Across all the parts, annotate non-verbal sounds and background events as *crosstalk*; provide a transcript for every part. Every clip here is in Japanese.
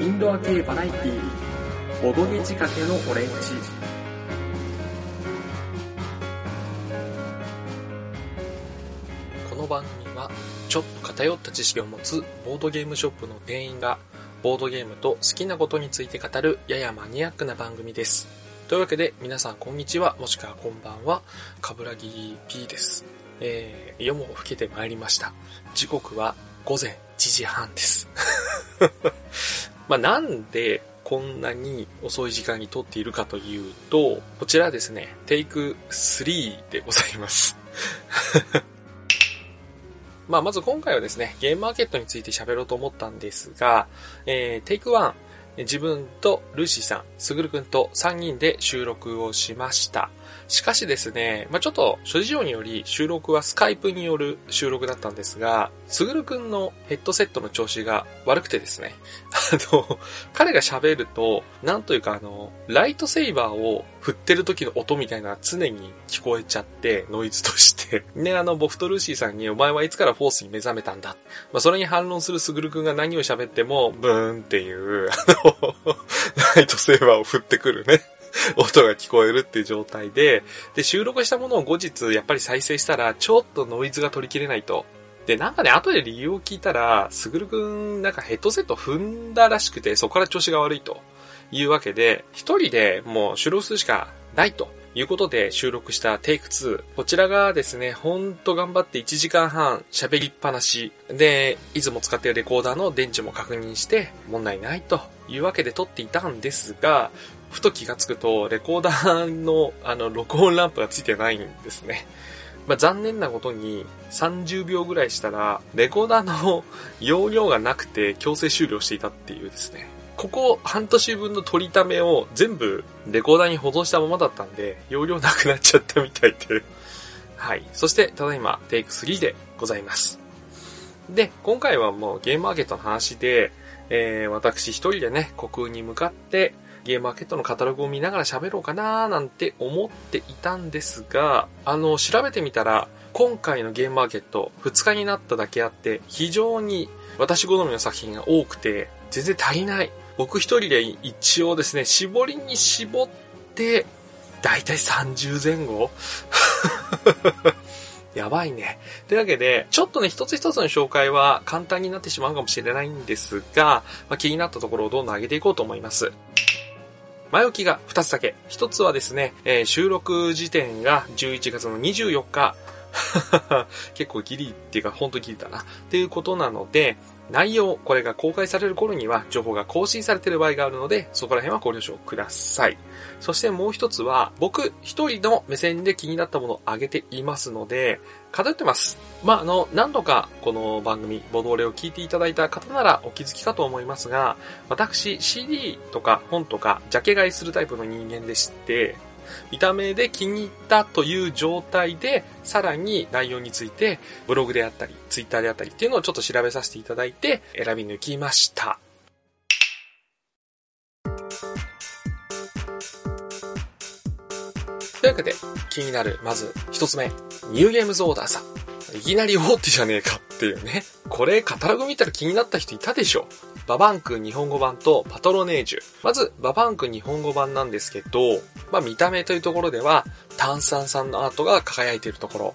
インドア系バラエティー、ボドゲ仕掛けのオレンジ。この番組はちょっと偏った知識を持つボードゲームショップの店員がボードゲームと好きなことについて語るややマニアックな番組です。というわけで皆さんこんにちはもしくはこんばんは、かぶらぎ P です。えー、夜も更けてまいりました。時刻は午前1時半です。*laughs* まあなんでこんなに遅い時間に撮っているかというと、こちらですね、テイク3でございます。*laughs* まあ、まず今回はですね、ゲームマーケットについて喋ろうと思ったんですが、えー、テイク1、自分とルーシーさん、すぐるくんと3人で収録をしました。しかしですね、まあ、ちょっと諸事情により収録はスカイプによる収録だったんですが、すぐるくんのヘッドセットの調子が悪くてですね、あの、彼が喋ると、なんというかあの、ライトセイバーを振ってる時の音みたいな常に聞こえちゃって、ノイズとして。ね、あの、ボフトルーシーさんに、お前はいつからフォースに目覚めたんだ？まあ、それに反論するすぐるくんが何を喋っても、ブーンっていう、あの、*laughs* ライトセーバーを振ってくるね。音が聞こえるっていう状態で、で、収録したものを後日やっぱり再生したら、ちょっとノイズが取り切れないと。で、なんかね、後で理由を聞いたら、すぐるくん、なんかヘッドセット踏んだらしくて、そこから調子が悪いというわけで、一人でもう収録するしかないと。いうことで収録したテイク2。こちらがですね、ほんと頑張って1時間半喋りっぱなし。で、いつも使ってるレコーダーの電池も確認して問題ないというわけで撮っていたんですが、ふと気がつくと、レコーダーのあの、録音ランプがついてないんですね。まあ、残念なことに30秒ぐらいしたら、レコーダーの容量がなくて強制終了していたっていうですね。ここ半年分の取りためを全部レコーダーに保存したままだったんで、容量なくなっちゃったみたいで。はい。そして、ただいま、テイク3でございます。で、今回はもうゲームマーケットの話で、えー、私一人でね、国空に向かって、ゲームマーケットのカタログを見ながら喋ろうかなーなんて思っていたんですが、あの、調べてみたら、今回のゲームマーケット2日になっただけあって、非常に私好みの作品が多くて、全然足りない。僕一人で一応ですね、絞りに絞って、だいたい30前後 *laughs* やばいね。というわけで、ちょっとね、一つ一つの紹介は簡単になってしまうかもしれないんですが、まあ、気になったところをどんどん上げていこうと思います。前置きが2つだけ。1つはですね、えー収録時点が11月の24日。*laughs* 結構ギリっていうか、ほんとギリだな。っていうことなので、内容、これが公開される頃には情報が更新されている場合があるので、そこら辺はご了承ください。そしてもう一つは、僕一人の目線で気になったものを挙げていますので、偏ってます。まあ、あの、何度かこの番組、ボドレを聞いていただいた方ならお気づきかと思いますが、私 CD とか本とかジャケ買いするタイプの人間でして、見た目で気に入ったという状態で、さらに内容についてブログであったり、ツイッターであったりっていうのをちょっと調べさせていただいて選び抜きました。というわけで、気になる、まず一つ目、ニューゲームズオーダーさん。いきなり大手じゃねえかっていうね。これ、カタログ見たら気になった人いたでしょババンク日本語版とパトロネージュ。まず、ババンク日本語版なんですけど、まあ見た目というところでは、炭酸酸のアートが輝いているところ。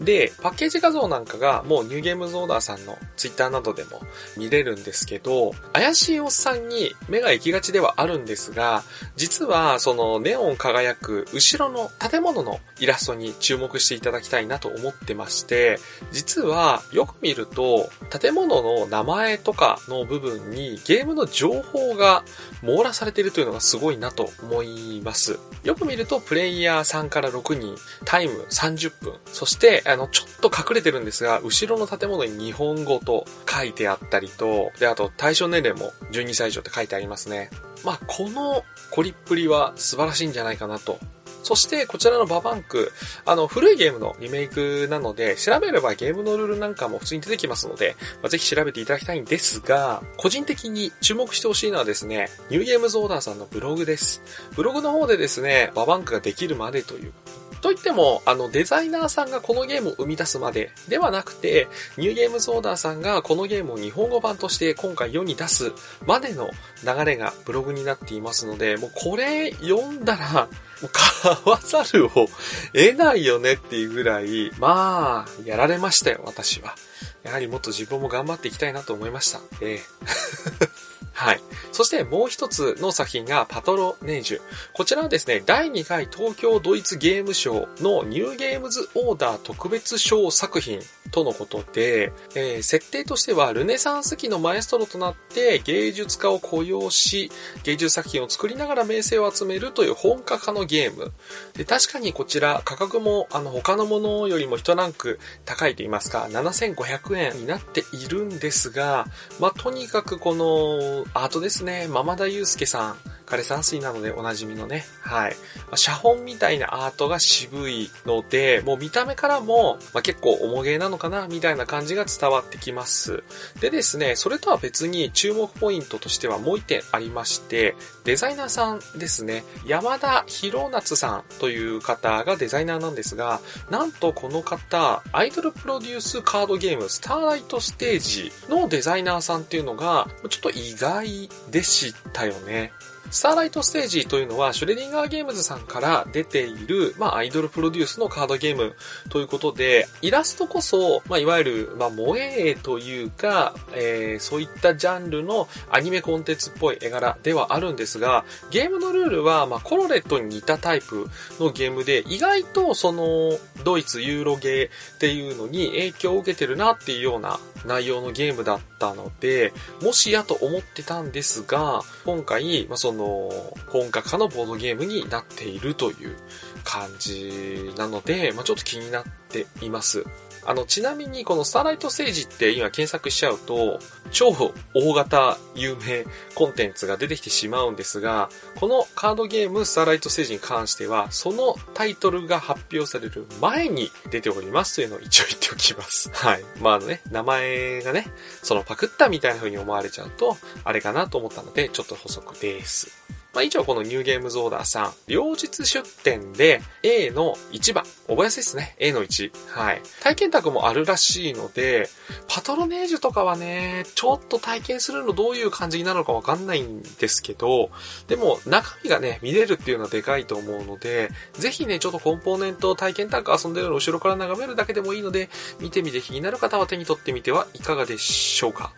で、パッケージ画像なんかがもうニューゲームズオーダーさんのツイッターなどでも見れるんですけど、怪しいおっさんに目が行きがちではあるんですが、実はそのネオン輝く後ろの建物のイラストに注目していただきたいなと思ってまして、実はよく見ると建物の名前とかの部分にゲームの情報が網羅されているというのがすごいなと思います。よく見るとプレイヤー3から6人、タイム30分、そしてあのちょっと隠れてるんですが、後ろの建物に日本語と書いてあったりと、で、あと対象年齢も12歳以上って書いてありますね。まあ、このコリっぷりは素晴らしいんじゃないかなとそして、こちらのババンク、あの、古いゲームのリメイクなので、調べればゲームのルールなんかも普通に出てきますので、まあ、ぜひ調べていただきたいんですが、個人的に注目してほしいのはですね、ニューゲームズオーダーさんのブログです。ブログの方でですね、ババンクができるまでというといっても、あの、デザイナーさんがこのゲームを生み出すまでではなくて、ニューゲームズオーダーさんがこのゲームを日本語版として今回世に出すまでの流れがブログになっていますので、もうこれ読んだら、もう買わざるを得ないよねっていうぐらい、まあ、やられましたよ、私は。やはりもっと自分も頑張っていきたいなと思いました。ええはい。そしてもう一つの作品がパトロネージュ。こちらはですね、第2回東京ドイツゲームショーのニューゲームズオーダー特別賞作品とのことで、えー、設定としてはルネサンス期のマエストロとなって芸術家を雇用し、芸術作品を作りながら名声を集めるという本格化のゲーム。で確かにこちら価格もあの他のものよりも一ランク高いと言いますか、7500円になっているんですが、まあ、とにかくこのアートですね。ママダユウスケさん。枯山水なのでおなじみのね、はい。まあ、写本みたいなアートが渋いので、もう見た目からも、まあ、結構重げなのかな、みたいな感じが伝わってきます。でですね、それとは別に注目ポイントとしてはもう一点ありまして、デザイナーさんですね、山田博夏さんという方がデザイナーなんですが、なんとこの方、アイドルプロデュースカードゲーム、スターライトステージのデザイナーさんっていうのが、ちょっと意外でしたよね。スターライトステージというのは、シュレディンガーゲームズさんから出ている、まあ、アイドルプロデュースのカードゲームということで、イラストこそ、まあ、いわゆる、まあ、萌えというか、えー、そういったジャンルのアニメコンテンツっぽい絵柄ではあるんですが、ゲームのルールは、まあ、コロレットに似たタイプのゲームで、意外とその、ドイツユーロゲーっていうのに影響を受けてるなっていうような内容のゲームだったたので、もしやと思ってたんですが、今回、まあ、その、本格化のボードゲームになっているという感じなので、まあ、ちょっと気になっています。あの、ちなみにこのスターライトステージって今検索しちゃうと、超大型有名コンテンツが出てきてしまうんですが、このカードゲームスターライトステージに関しては、そのタイトルが発表される前に出ておりますというのを一応言っておきます。*laughs* はい。まああのね、名前がね、そのパクったみたいな風に思われちゃうと、あれかなと思ったので、ちょっと補足です。まあ、以上このニューゲームズオーダーさん、両日出店で A の1番、覚えやすいですね。A の1。はい。体験宅もあるらしいので、パトロネージュとかはね、ちょっと体験するのどういう感じになるのかわかんないんですけど、でも中身がね、見れるっていうのはでかいと思うので、ぜひね、ちょっとコンポーネント体験宅遊んでるのを後ろから眺めるだけでもいいので、見てみて気になる方は手に取ってみてはいかがでしょうか。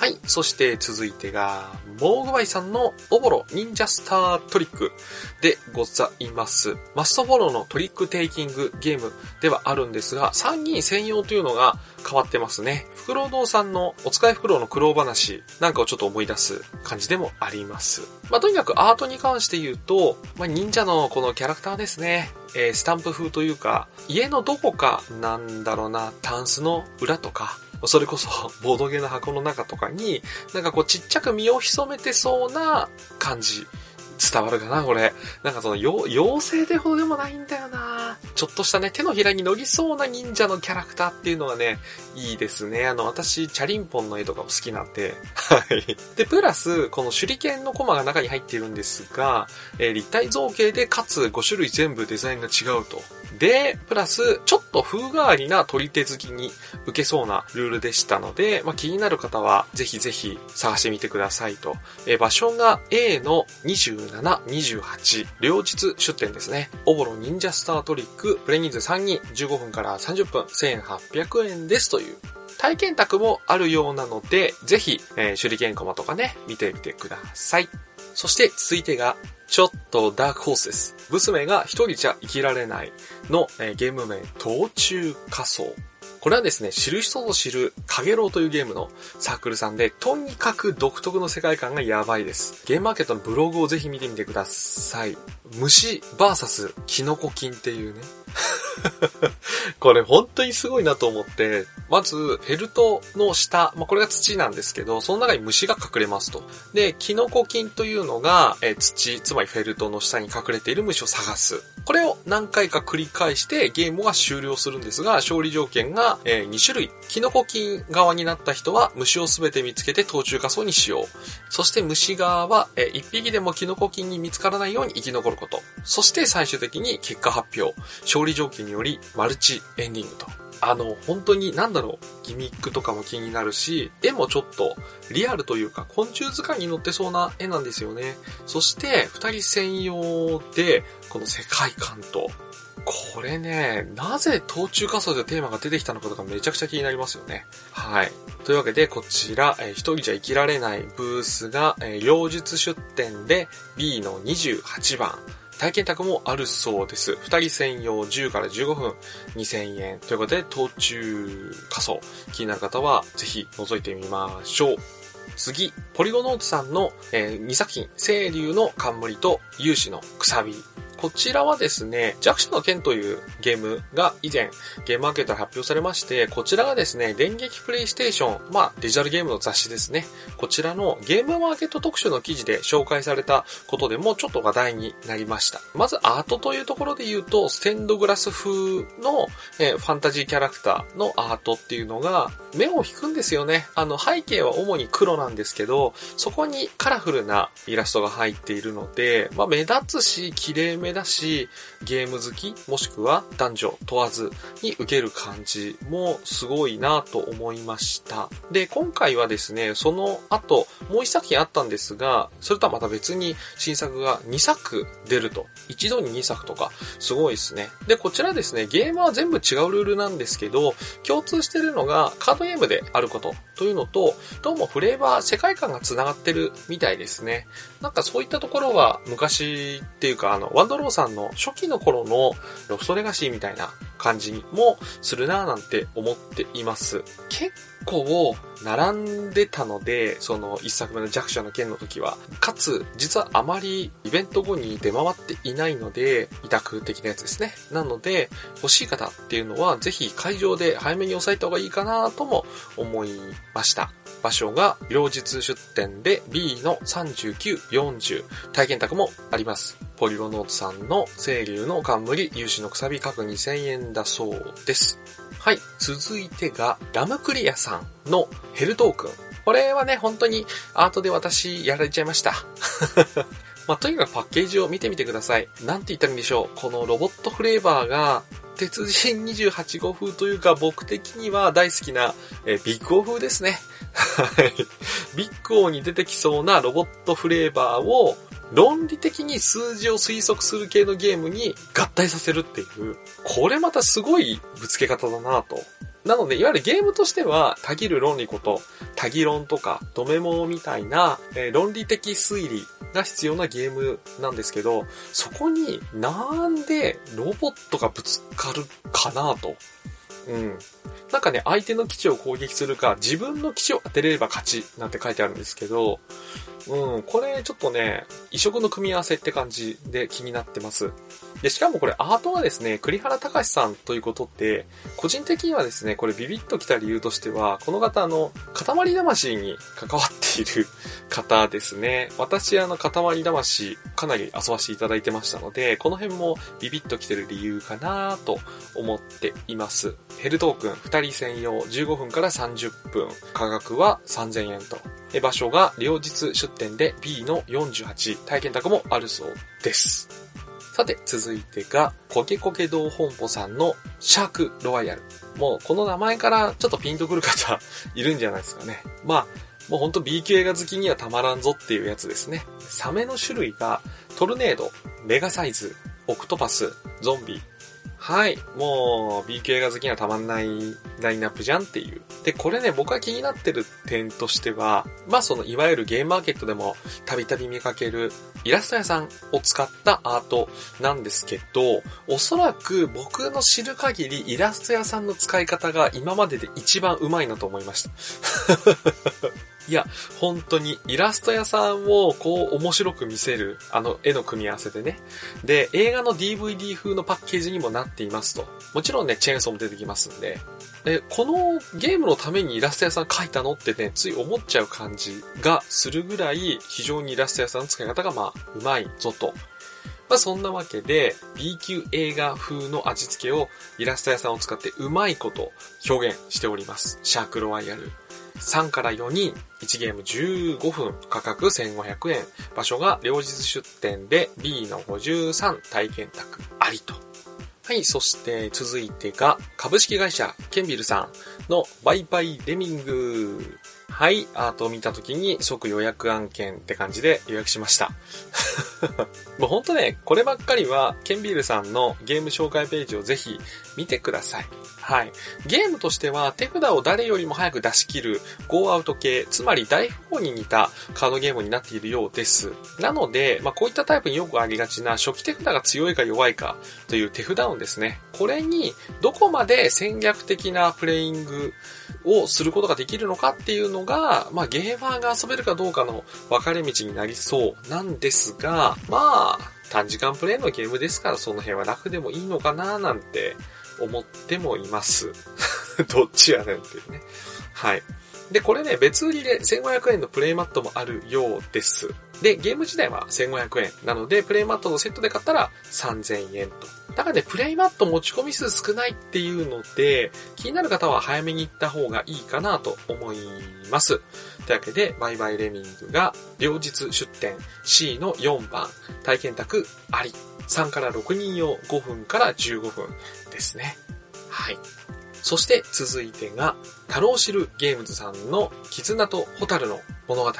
はい。そして続いてが、モーグバイさんのオボロ忍者スタートリックでございます。マストフォローのトリックテイキングゲームではあるんですが、参議院専用というのが変わってますね。フクロウ堂さんのお使いフクロウの苦労話なんかをちょっと思い出す感じでもあります。まあ、とにかくアートに関して言うと、まあ、忍者のこのキャラクターですね。えー、スタンプ風というか、家のどこかなんだろうな、タンスの裏とか、それこそ、*laughs* ボードゲーの箱の中とかに、なんかこうちっちゃく身を潜めてそうな感じ。伝わるかなこれ。なんかその、妖精でほどでもないんだよなちょっとしたね、手のひらに乗りそうな忍者のキャラクターっていうのがね、いいですね。あの、私、チャリンポンの絵とかも好きなんで。はい。で、プラス、この手裏剣のコマが中に入っているんですが、えー、立体造形で、かつ5種類全部デザインが違うと。で、プラス、ちょっと風変わりな取り手好きに受けそうなルールでしたので、まあ、気になる方は、ぜひぜひ探してみてくださいと。え、場所が A の27、28、両日出店ですね。オボロ忍者スタートリック、プレニーズ3人、15分から30分、1800円ですという体験宅もあるようなので、ぜひ、えー、手裏剣コマとかね、見てみてください。そして続いてが、ちょっとダークホースです。娘が一人じゃ生きられないの、えー、ゲーム名、途中仮想。これはですね、知る人ぞ知る、かげろうというゲームのサークルさんで、とにかく独特の世界観がやばいです。ゲームマーケットのブログをぜひ見てみてください。虫バーサスキノコ菌っていうね。*laughs* これ本当にすごいなと思って、まず、フェルトの下、まあ、これが土なんですけど、その中に虫が隠れますと。で、キノコ菌というのが、え土、つまりフェルトの下に隠れている虫を探す。これを何回か繰り返してゲームは終了するんですが、勝利条件が、え2種類。キノコ菌側になった人は虫をすべて見つけて途中仮想にしよう。そして虫側は、え1匹でもキノコ菌に見つからないように生き残ること。そして最終的に結果発表。勝利条件によりマルチエンディングと。あの、本当になんだろう、ギミックとかも気になるし、絵もちょっとリアルというか昆虫図鑑に載ってそうな絵なんですよね。そして、二人専用で、この世界観と、これね、なぜ東中仮想でテーマが出てきたのかとかめちゃくちゃ気になりますよね。はい。というわけで、こちら、えー、一人じゃ生きられないブースが、えー、妖術出展で B の28番。体験宅もあるそうです。二人専用10から15分2000円ということで、途中仮想気になる方はぜひ覗いてみましょう。次、ポリゴノートさんの、えー、2作品、清流の冠と勇士のくさびこちらはですね、弱者の剣というゲームが以前ゲームマーケットで発表されまして、こちらがですね、電撃プレイステーション、まあデジタルゲームの雑誌ですね。こちらのゲームマーケット特集の記事で紹介されたことでもちょっと話題になりました。まずアートというところで言うと、ステンドグラス風の、え、ファンタジーキャラクターのアートっていうのが目を引くんですよね。あの背景は主に黒なんですけど、そこにカラフルなイラストが入っているので、まあ目立つし綺麗めだし、ゲーム好き、もしくは男女問わずに受ける感じもすごいなと思いました。で、今回はですね、その後、もう一作品あったんですが、それとはまた別に新作が2作出ると。一度に2作とか、すごいですね。で、こちらですね、ゲームは全部違うルールなんですけど、共通してるのがカードゲームであることというのと、どうもフレーバー、世界観が繋がってるみたいですね。なんかそういったところは昔っていうか、あの、ワンドローさんの初期の頃のロフトレガシーみたいな感じもするなぁなんて思っています。結構並んでたので、その一作目の弱者の剣の時は。かつ、実はあまりイベント後に出回っていないので、委託的なやつですね。なので、欲しい方っていうのは、ぜひ会場で早めに押さえた方がいいかなとも思いました。場所が、両日出店で B の39、40、体験宅もあります。ポリロノートさんの清流の冠、有志のくさび各2000円だそうです。はい。続いてが、ラムクリアさんのヘルトークン。これはね、本当にアートで私やられちゃいました。*laughs* まあ、とにかくパッケージを見てみてください。なんて言ったらいいんでしょう。このロボットフレーバーが、鉄人28号風というか僕的には大好きな、えビッグオ風ですね。はい。ビッグオに出てきそうなロボットフレーバーを論理的に数字を推測する系のゲームに合体させるっていう、これまたすごいぶつけ方だなと。なので、いわゆるゲームとしては、たぎる論理こと、たぎ論とか、ドメモみたいな、えー、論理的推理が必要なゲームなんですけど、そこになんでロボットがぶつかるかなと。うん。なんかね、相手の基地を攻撃するか、自分の基地を当てれれば勝ちなんて書いてあるんですけど、うん、これちょっとね、異色の組み合わせって感じで気になってます。で、しかもこれアートはですね、栗原隆さんということって、個人的にはですね、これビビッときた理由としては、この方あの、塊魂に関わっている *laughs* 方ですね。私あの、塊魂かなり遊ばせていただいてましたので、この辺もビビッときてる理由かなと思っています。ヘルトークン2人専用15分から30分。価格は3000円と。場所が両日出店で B の48体験宅もあるそうです。さて、続いてが、コケコケ堂本舗さんのシャークロワイヤル。もうこの名前からちょっとピンとくる方 *laughs* いるんじゃないですかね。まあ、もうほんと B 級映画好きにはたまらんぞっていうやつですね。サメの種類がトルネード、メガサイズ、オクトパス、ゾンビ、はい。もう、B 系が好きにはたまんないラインナップじゃんっていう。で、これね、僕が気になってる点としては、まあその、いわゆるゲームマーケットでもたびたび見かけるイラスト屋さんを使ったアートなんですけど、おそらく僕の知る限りイラスト屋さんの使い方が今までで一番うまいなと思いました。いや、本当にイラスト屋さんをこう面白く見せる、あの絵の組み合わせでね。で、映画の DVD 風のパッケージにもなっていますと。もちろんね、チェーンソーも出てきますんで。え、このゲームのためにイラスト屋さん描いたのってね、つい思っちゃう感じがするぐらい、非常にイラスト屋さんの使い方がまあ、うまいぞと。まあそんなわけで B 級映画風の味付けをイラスト屋さんを使ってうまいこと表現しております。シャークロワイヤル。3から4人、1ゲーム15分、価格1500円。場所が両日出店で B の53体験宅ありと。はい、そして続いてが株式会社ケンビルさんのバイバイレミング。はい、アートを見た時に即予約案件って感じで予約しました。*laughs* もうほんとね、こればっかりはケンビールさんのゲーム紹介ページをぜひ見てください。はい。ゲームとしては手札を誰よりも早く出し切るゴーアウト系、つまり大富豪に似たカードゲームになっているようです。なので、まあ、こういったタイプによくありがちな初期手札が強いか弱いかという手札運ですね。これにどこまで戦略的なプレイングをすることができるのかっていうのが、まあ、ゲーマーが遊べるかどうかの分かれ道になりそうなんですが、まあ、短時間プレイのゲームですからその辺は楽でもいいのかななんて思ってもいます。*laughs* どっちやねんっていうね。はい。で、これね、別売りで1500円のプレイマットもあるようです。で、ゲーム自体は1500円なので、プレイマットのセットで買ったら3000円と。だからね、プレイマット持ち込み数少ないっていうので、気になる方は早めに行った方がいいかなと思います。というわけで、バイバイレミングが、両日出店 C の4番、体験宅あり。3から6人用5分から15分ですね。はい。そして続いてが、太郎知るゲームズさんの絆と蛍の物語。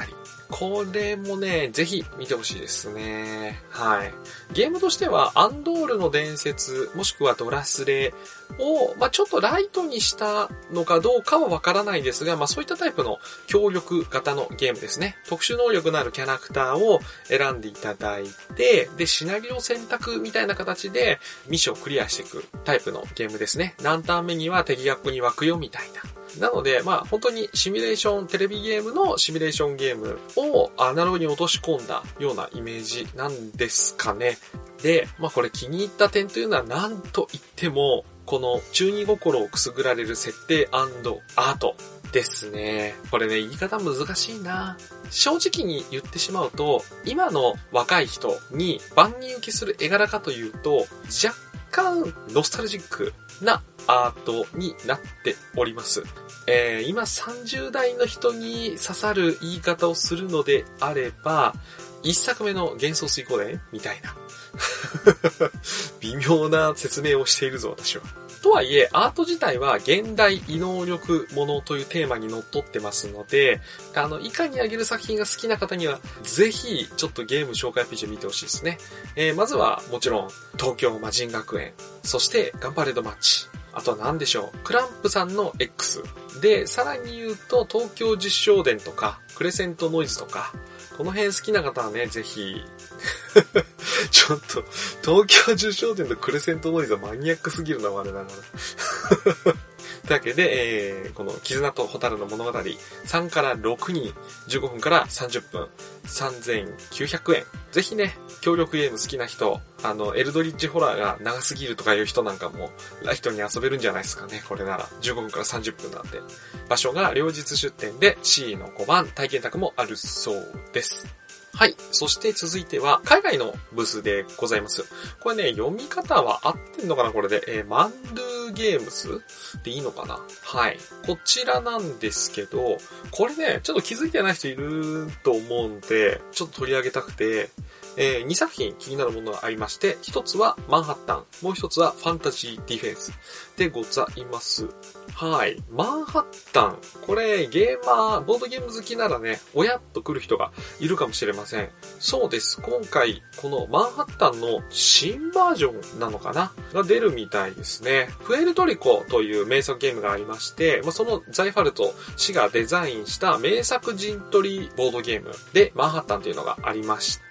これもね、ぜひ見てほしいですね。はい。ゲームとしては、アンドールの伝説、もしくはドラスレを、まあ、ちょっとライトにしたのかどうかはわからないですが、まあ、そういったタイプの協力型のゲームですね。特殊能力のあるキャラクターを選んでいただいて、で、シナリオ選択みたいな形でミッションをクリアしていくタイプのゲームですね。何ターン目には敵がここに湧くよみたいな。なので、まあ本当にシミュレーション、テレビゲームのシミュレーションゲームをアナログに落とし込んだようなイメージなんですかね。で、まあこれ気に入った点というのは何と言っても、この中二心をくすぐられる設定アートですね。これね、言い方難しいな。正直に言ってしまうと、今の若い人に万人受けする絵柄かというと、若干ノスタルジックなアートになっております。えー、今30代の人に刺さる言い方をするのであれば、一作目の幻想水光伝みたいな。*laughs* 微妙な説明をしているぞ、私は。とはいえ、アート自体は現代異能力ものというテーマにのっとってますので、あの、以下に挙げる作品が好きな方には、ぜひ、ちょっとゲーム紹介ページを見てほしいですね。えー、まずは、もちろん、東京魔人学園、そして、ガンパレードマッチ、あとは何でしょう？クランプさんの X。で、さらに言うと、東京実証伝とか、クレセントノイズとか、この辺好きな方はね、ぜひ、*laughs* ちょっと、東京受賞店とクレセントノイズはマニアックすぎるな、我ながら。というわけで、えー、この絆と蛍の物語、3から6人、15分から30分、3900円。ぜひね、協力ゲーム好きな人、あの、エルドリッジホラーが長すぎるとかいう人なんかも、ライトに遊べるんじゃないですかね、これなら。15分から30分なんで。場所が両日出店で C の5番、体験宅もあるそうです。はい。そして続いては、海外のブースでございます。これね、読み方は合ってんのかなこれで。えー、マンドゥーゲームスでいいのかな？はい。こちらなんですけど、これね、ちょっと気づいてない人いると思うんで、ちょっと取り上げたくて、えー、2作品気になるものがありまして、一つはマンハッタン、もう一つはファンタジーディフェンスでございます。はい。マンハッタン。これ、ゲーマー、ボードゲーム好きならね、おやっと来る人がいるかもしれません。そうです。今回、このマンハッタンの新バージョンなのかな？が出るみたいですね。プエルトリコという名作ゲームがありまして、まあ、そのザイファルト氏がデザインした名作陣取りボードゲームでマンハッタンというのがありまして、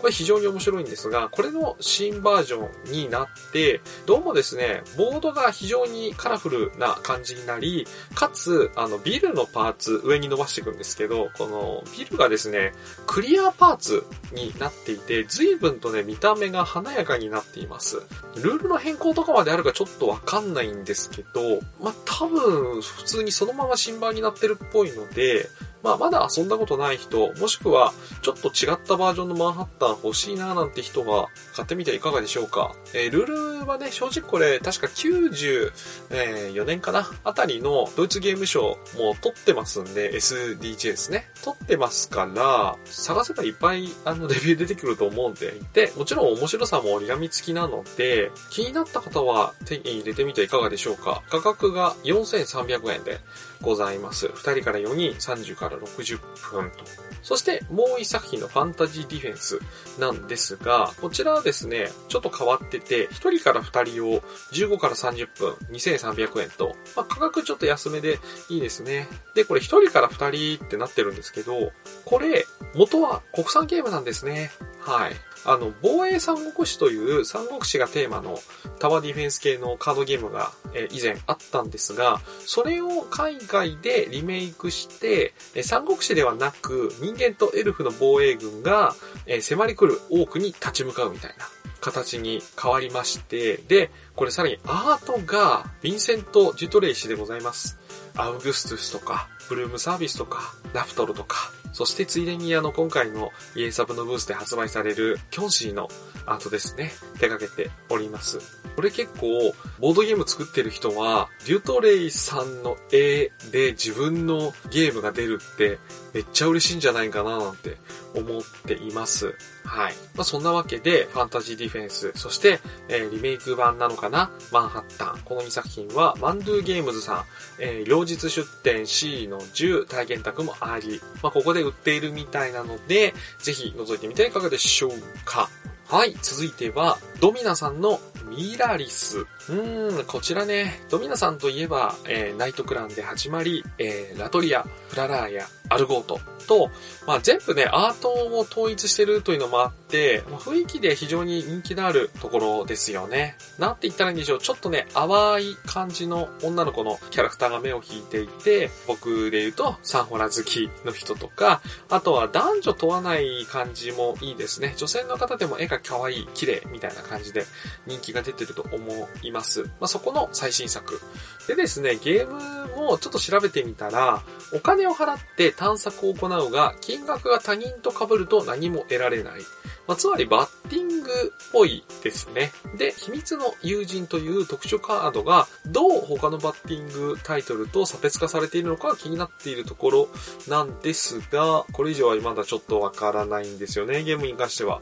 これ非常に面白いんですが、これの新バージョンになって、どうもですね、ボードが非常にカラフルな感じになり、かつ、あの、ビルのパーツ上に伸ばしていくんですけど、このビルがですね、クリアパーツになっていて、随分とね、見た目が華やかになっています。ルールの変更とかまであるかちょっとわかんないんですけど、まあ、多分、普通にそのまま新版になってるっぽいので、まあ、まだ遊んだことない人、もしくは、ちょっと違ったバージョンのマンハッタン欲しいななんて人が買ってみてはいかがでしょうか。えー、ルールはね、正直これ、確か94年かな？あたりのドイツゲーム賞も取ってますんで、SDJ ですね。取ってますから、探せばいっぱい、あの、レビュー出てくると思うんで、で、もちろん面白さも折り紙付きなので、気になった方は手に入れてみてはいかがでしょうか。価格が4300円でございます。2人から4人、30から60分と。そしてもう一作品のファンタジーディフェンスなんですが、こちらはですね、ちょっと変わってて、1人から2人を15から30分、2300円と、まあ、価格ちょっと安めでいいですね。で、これ1人から2人ってなってるんですけど、これ、元は国産ゲームなんですね。はい。あの、防衛三国志という三国志がテーマのタワーディフェンス系のカードゲームが、え以前あったんですが、それを海外でリメイクして、え三国志ではなく人間とエルフの防衛軍が、え迫り来る多くに立ち向かうみたいな形に変わりまして、で、これさらにアートがヴィンセント・ジュトレイ氏でございます。アウグストゥスとか、ブルームサービスとか、ラフトルとか、そしてついでにあの今回のイエサブのブースで発売されるキョンシーのアートですね、手掛けております。これ結構、ボードゲーム作ってる人は、デュトレイさんの絵で自分のゲームが出るってめっちゃ嬉しいんじゃないかななんて思っています。はい。まあ、そんなわけで、ファンタジーディフェンス、そして、えー、リメイク版なのかな？マンハッタン。この2作品は、マンドゥゲームズさん、えー、両日出展 C の10体験宅もあり、まあ、ここで売っているみたいなので、ぜひ覗いてみてはいかがでしょうか。はい、続いては、ドミナさんのミラリス。うーん、こちらね、ドミナさんといえば、えー、ナイトクランで始まり、えー、ラトリア、フララーヤ、アルゴートと、まあ、全部ね、アートを統一してるというのもあって、まあ、雰囲気で非常に人気のあるところですよね。なんて言ったらいいんでしょう。ちょっとね、淡い感じの女の子のキャラクターが目を引いていて、僕で言うとサンホラ好きの人とか、あとは男女問わない感じもいいですね。女性の方でも絵が可愛い、綺麗みたいな感じで人気が出てると思います。ます。まあ、そこの最新作。でですね、ゲームをちょっと調べてみたら、お金を払って探索を行うが、金額が他人と被ると何も得られない。まあ、つまりバッティングっぽいですね。で、秘密の友人という特殊カードがどう他のバッティングタイトルと差別化されているのか気になっているところなんですが、これ以上はまだちょっとわからないんですよね、ゲームに関しては。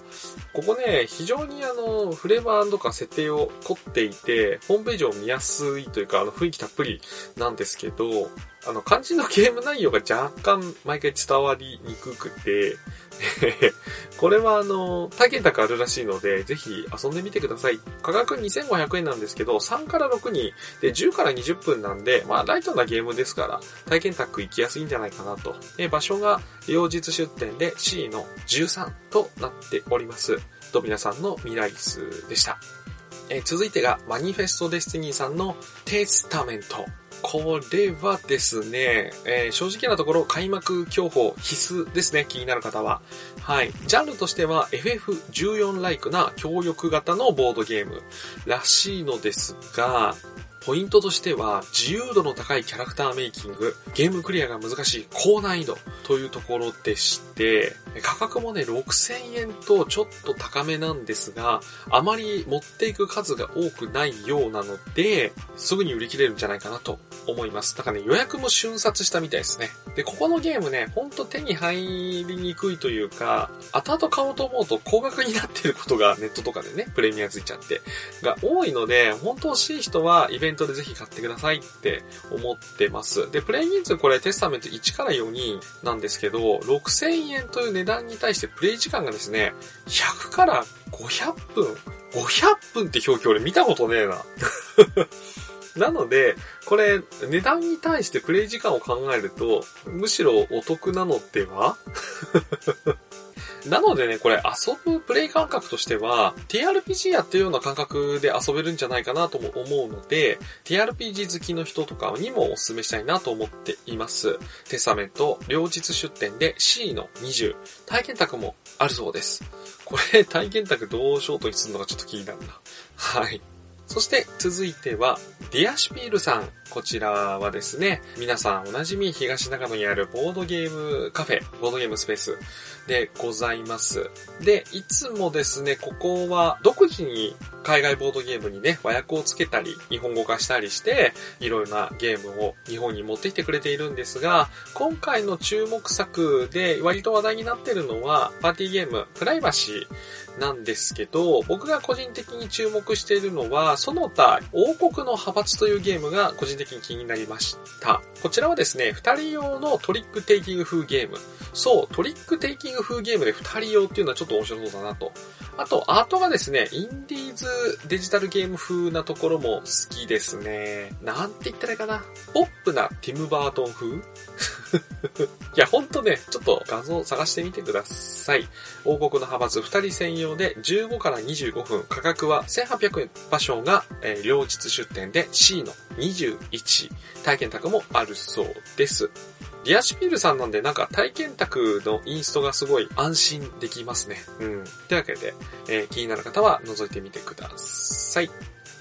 ここね、非常にあの、フレーバーとか設定を凝っていて、ホームページを見やすいというか、あの、雰囲気たっぷりなんですけど、あの、肝心のゲーム内容が若干毎回伝わりにくくて、*laughs* これはあの、体験宅あるらしいので、ぜひ遊んでみてください。価格2500円なんですけど、3から6に、で、10から20分なんで、まあ、ライトなゲームですから、体験宅行きやすいんじゃないかなと。え場所が、両日出店で C の13となっております。ドミナさんのミライスでした。え続いてが、マニフェストデスティニーさんのテスタメント。これはですね、えー、正直なところ開幕競歩必須ですね、気になる方は。はい。ジャンルとしては FF14 ライクな協力型のボードゲームらしいのですが、ポイントとしては、自由度の高いキャラクターメイキング、ゲームクリアが難しい高難易度というところでしたて、価格もね、6000円とちょっと高めなんですが、あまり持っていく数が多くないようなので、すぐに売り切れるんじゃないかなと思います。だからね、予約も瞬殺したみたいですね。で、ここのゲームね、ほんと手に入りにくいというか、後々買おうと思うと高額になってることがネットとかでね、プレミアついちゃって、が多いので、本当欲しい人はイベントでぜひ買ってくださいって思ってます。で、プレイ人数これテスタメント1から4人なんですけど、6000 1000円という値段に対してプレイ時間がですね、100から500分 ?500 分って表記俺見たことねえな。*laughs* なので、これ、値段に対してプレイ時間を考えると、むしろお得なのでは？なのでね、これ遊ぶプレイ感覚としては、TRPG やってるような感覚で遊べるんじゃないかなとも思うので、TRPG 好きの人とかにもお勧めしたいなと思っています。テスタメント、両日出店で C の20、体験宅もあるそうです。これ、体験宅どうショートにするのかちょっと気になるな。はい。そして続いては、ディアシュピールさん。こちらはですね、皆さんおなじみ東中野にあるボードゲームカフェ、ボードゲームスペースでございます。で、いつもですね、ここは独自に海外ボードゲームにね、和訳をつけたり、日本語化したりして、いろいろなゲームを日本に持ってきてくれているんですが、今回の注目作で割と話題になっているのは、パーティーゲーム、プライバシーなんですけど、僕が個人的に注目しているのは、その他王国の派閥というゲームが個人的に気になりました。こちらはですね、二人用のトリックテイキング風ゲーム。そう、トリックテイキング風ゲームで二人用っていうのはちょっと面白そうだなと。あと、アートがですね、インディーズデジタルゲーム風なところも好きですね。なんて言ったらいいかな。ポップなティム・バートン風 *laughs* いや、ほんとね、ちょっと画像探してみてください。王国の派閥2人専用で15から25分、価格は1800円。場所が、えー、両日出店で C の21。体験卓もあるそうです。リアシュピールさんなんでなんか体験卓のインストがすごい安心できますね。うん。というわけで、えー、気になる方は覗いてみてください。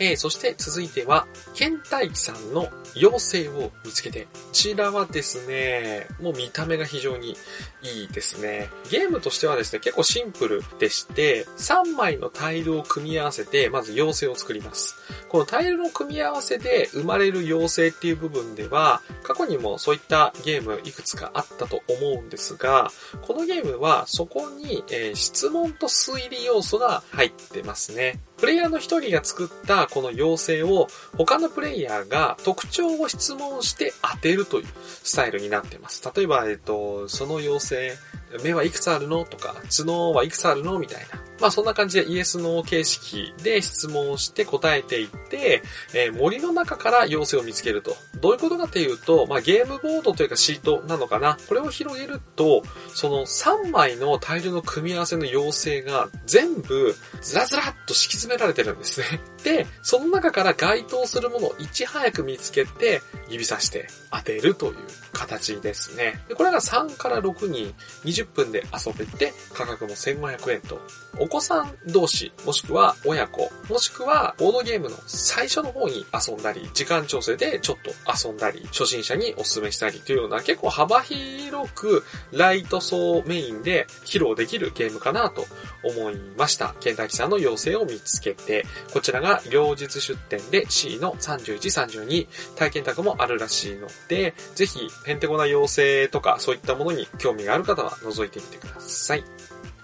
えー、そして続いては、ケンタイさんの妖精を見つけて。こちらはですね、もう見た目が非常にいいですね。ゲームとしてはですね、結構シンプルでして、3枚のタイルを組み合わせて、まず妖精を作ります。このタイルの組み合わせで生まれる妖精っていう部分では、過去にもそういったゲームいくつかあったと思うんですが、このゲームはそこに、えー、質問と推理要素が入ってますね。プレイヤーの一人が作ったこの妖精を他のプレイヤーが特徴を質問して当てるというスタイルになっています。例えば、えっと、その妖精、目はいくつあるの？とか、角はいくつあるの？みたいな。まあそんな感じでイエスノー形式で質問をして答えていって、えー、森の中から妖精を見つけると。どういうことかというと、まあゲームボードというかシートなのかな。これを広げると、その3枚のタイルの組み合わせの妖精が全部ずらずらっと敷き詰められてるんですね。*laughs* で、その中から該当するものをいち早く見つけて、指さして当てるという形ですね。でこれが3から6に20分で遊べて、価格も1500円とお子さん同士、もしくは親子、もしくはボードゲームの最初の方に遊んだり、時間調整でちょっと遊んだり、初心者にお勧めしたりというような結構幅広くライト層メインで披露できるゲームかなと思いました。ケンタキさんの要請を見つけて、こちらが両日出店で C の31、32、体験宅もあるらしいので、ぜひヘンテコな要請とかそういったものに興味がある方は覗いてみてください。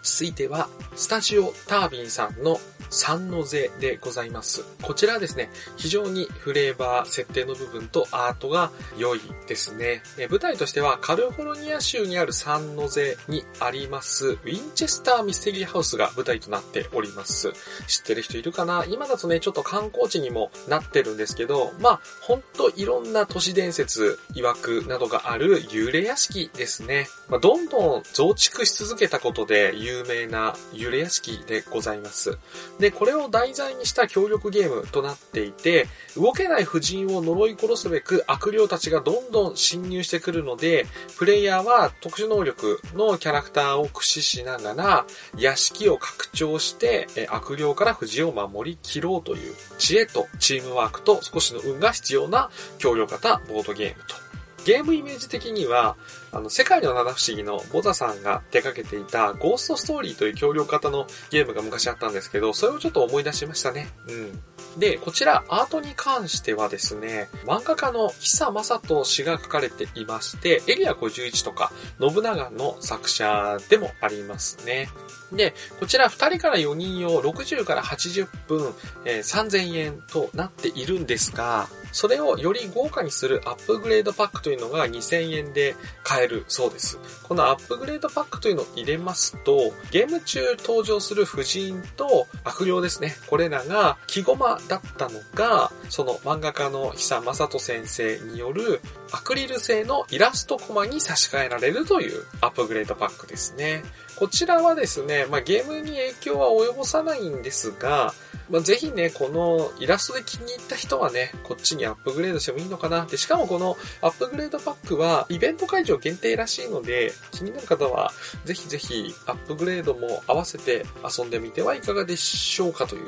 続いては、スタジオタービンさんの三の瀬でございます。こちらはですね、非常にフレーバー、設定の部分とアートが良いですね。え舞台としてはカルフォルニア州にある三の瀬にあります、ウィンチェスターミステリーハウスが舞台となっております。知ってる人いるかな？今だとね、ちょっと観光地にもなってるんですけど、まあ、ほんといろんな都市伝説、曰くなどがある幽霊屋敷ですね。まあ、どんどん増築し続けたことで有有名な幽霊屋敷でございます。で、これを題材にした協力ゲームとなっていて、動けない婦人を呪い殺すべく悪霊たちがどんどん侵入してくるので、プレイヤーは特殊能力のキャラクターを駆使しながら、屋敷を拡張して、悪霊から婦人を守り切ろうという知恵とチームワークと少しの運が必要な協力型ボードゲームとゲームイメージ的には、あの、世界の七不思議のボザさんが手掛けていたゴーストストーリーという協力型のゲームが昔あったんですけど、それをちょっと思い出しましたね。うん。で、こちらアートに関してはですね、漫画家の久正人氏が書かれていまして、エリア51とか信長の作者でもありますね。で、こちら2人から4人用60から80分、えー、3000円となっているんですが、それをより豪華にするアップグレードパックというのが2000円で買えるそうです。このアップグレードパックというのを入れますと、ゲーム中登場する婦人と悪霊ですね。これらが木駒だったのが、その漫画家の久正人先生によるアクリル製のイラストコマに差し替えられるというアップグレードパックですね。こちらはですね、まあ、ゲームに影響は及ぼさないんですが、まあ、ぜひね、このイラストで気に入った人はね、こっちにアップグレードしてもいいのかなで、しかもこのアップグレードパックはイベント会場限定らしいので、気になる方はぜひぜひアップグレードも合わせて遊んでみてはいかがでしょうかという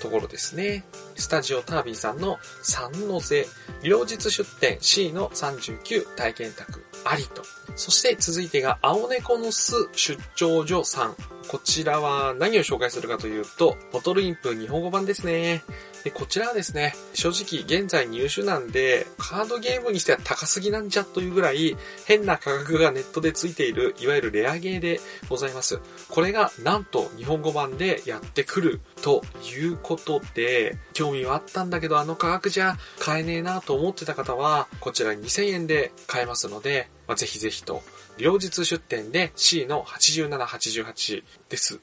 ところですね。スタジオタービンさんの3の瀬、両日出店 C の39体験宅ありと。そして続いてが青猫の巣出張所さん。こちらは何を紹介するかというと、ボトルインプ日本語版ですね。で、こちらはですね、正直現在入手なんで、カードゲームにしては高すぎなんじゃというぐらい、変な価格がネットでついている、いわゆるレアゲーでございます。これがなんと日本語版でやってくるということで、興味はあったんだけどあの価格じゃ買えねえなと思ってた方は、こちら2000円で買えますので、まあ、ぜひぜひと、両日出店で C の8788です。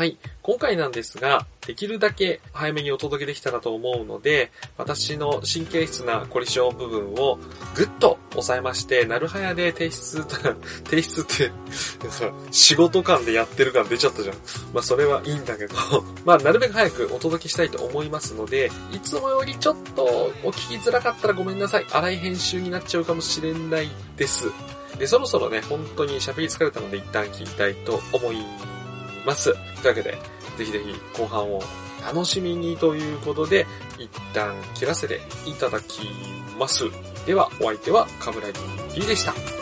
はい。今回なんですが、できるだけ早めにお届けできたらと思うので、私の神経質なコリション部分をぐっと抑えまして、なるはやで提出、*laughs* 提出って *laughs* 仕事感でやってる感出ちゃったじゃん。まあそれはいいんだけど *laughs* まあなるべく早くお届けしたいと思いますので、いつもよりちょっとお聞きづらかったらごめんなさい。荒い編集になっちゃうかもしれないです。で、そろそろね、本当に喋り疲れたので一旦聞きたいと思います。ますというわけで、ぜひぜひ後半を楽しみにということで、一旦切らせていただきます。では、お相手はカブラギーでした。